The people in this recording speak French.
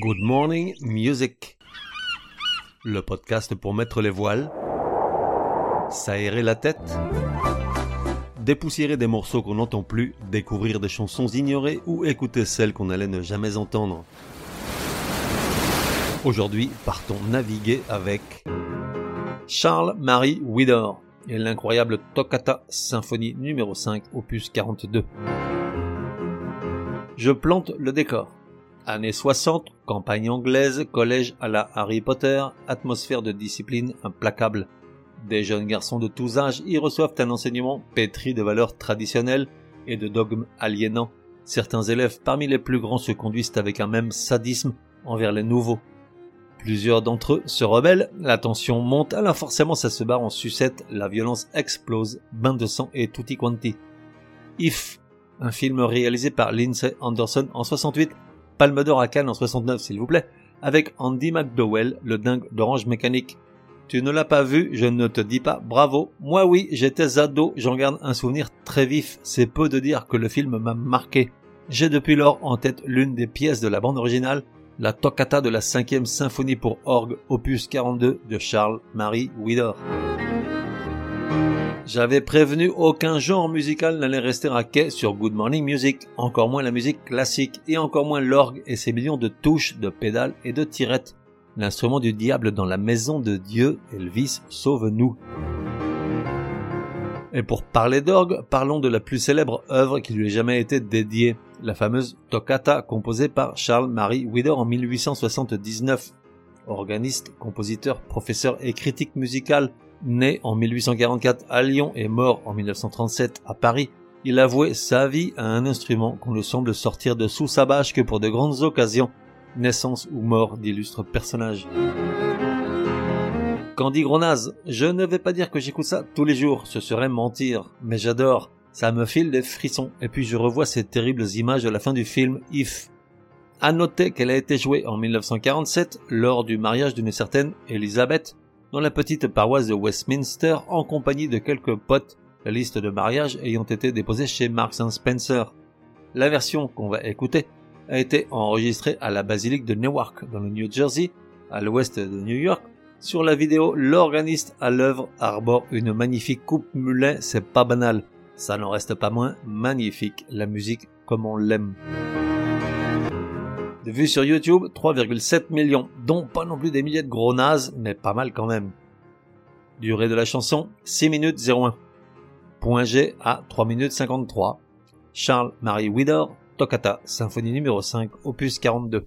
Good Morning Music. Le podcast pour mettre les voiles, s'aérer la tête, dépoussiérer des morceaux qu'on n'entend plus, découvrir des chansons ignorées ou écouter celles qu'on allait ne jamais entendre. Aujourd'hui, partons naviguer avec Charles-Marie Widor et l'incroyable Toccata Symphonie numéro 5 opus 42. Je plante le décor. Années 60, campagne anglaise, collège à la Harry Potter, atmosphère de discipline implacable. Des jeunes garçons de tous âges y reçoivent un enseignement pétri de valeurs traditionnelles et de dogmes aliénants. Certains élèves parmi les plus grands se conduisent avec un même sadisme envers les nouveaux. Plusieurs d'entre eux se rebellent, la tension monte, alors forcément ça se barre en sucette, la violence explose, bain de sang et tutti quanti. If, un film réalisé par Lindsay Anderson en 68, Palme d'Or à Cannes en 69 s'il vous plaît, avec Andy McDowell, le dingue d'Orange Mécanique. Tu ne l'as pas vu, je ne te dis pas bravo. Moi oui, j'étais ado, j'en garde un souvenir très vif. C'est peu de dire que le film m'a marqué. J'ai depuis lors en tête l'une des pièces de la bande originale, la toccata de la cinquième symphonie pour orgue, opus 42 de Charles Marie Widor. J'avais prévenu aucun genre musical n'allait rester à quai sur Good Morning Music, encore moins la musique classique et encore moins l'orgue et ses millions de touches, de pédales et de tirettes. L'instrument du diable dans la maison de Dieu, Elvis sauve-nous. Et pour parler d'orgue, parlons de la plus célèbre œuvre qui lui ait jamais été dédiée, la fameuse Toccata composée par Charles-Marie Widor en 1879. Organiste, compositeur, professeur et critique musical, Né en 1844 à Lyon et mort en 1937 à Paris, il avouait sa vie à un instrument qu'on ne semble sortir de sous sa bâche que pour de grandes occasions, naissance ou mort d'illustres personnages. Candy Gronaz, je ne vais pas dire que j'écoute ça tous les jours, ce serait mentir, mais j'adore, ça me file des frissons, et puis je revois ces terribles images de la fin du film If. À noter qu'elle a été jouée en 1947 lors du mariage d'une certaine Elisabeth, dans la petite paroisse de Westminster en compagnie de quelques potes, la liste de mariage ayant été déposée chez Marks Spencer. La version qu'on va écouter a été enregistrée à la basilique de Newark dans le New Jersey, à l'ouest de New York. Sur la vidéo, l'organiste à l'œuvre arbore une magnifique coupe mulet, c'est pas banal. Ça n'en reste pas moins magnifique, la musique comme on l'aime. De sur YouTube, 3,7 millions, dont pas non plus des milliers de gros nazes, mais pas mal quand même. Durée de la chanson, 6 minutes 01. Point G à 3 minutes 53. Charles-Marie Widor, Toccata, symphonie numéro 5, opus 42.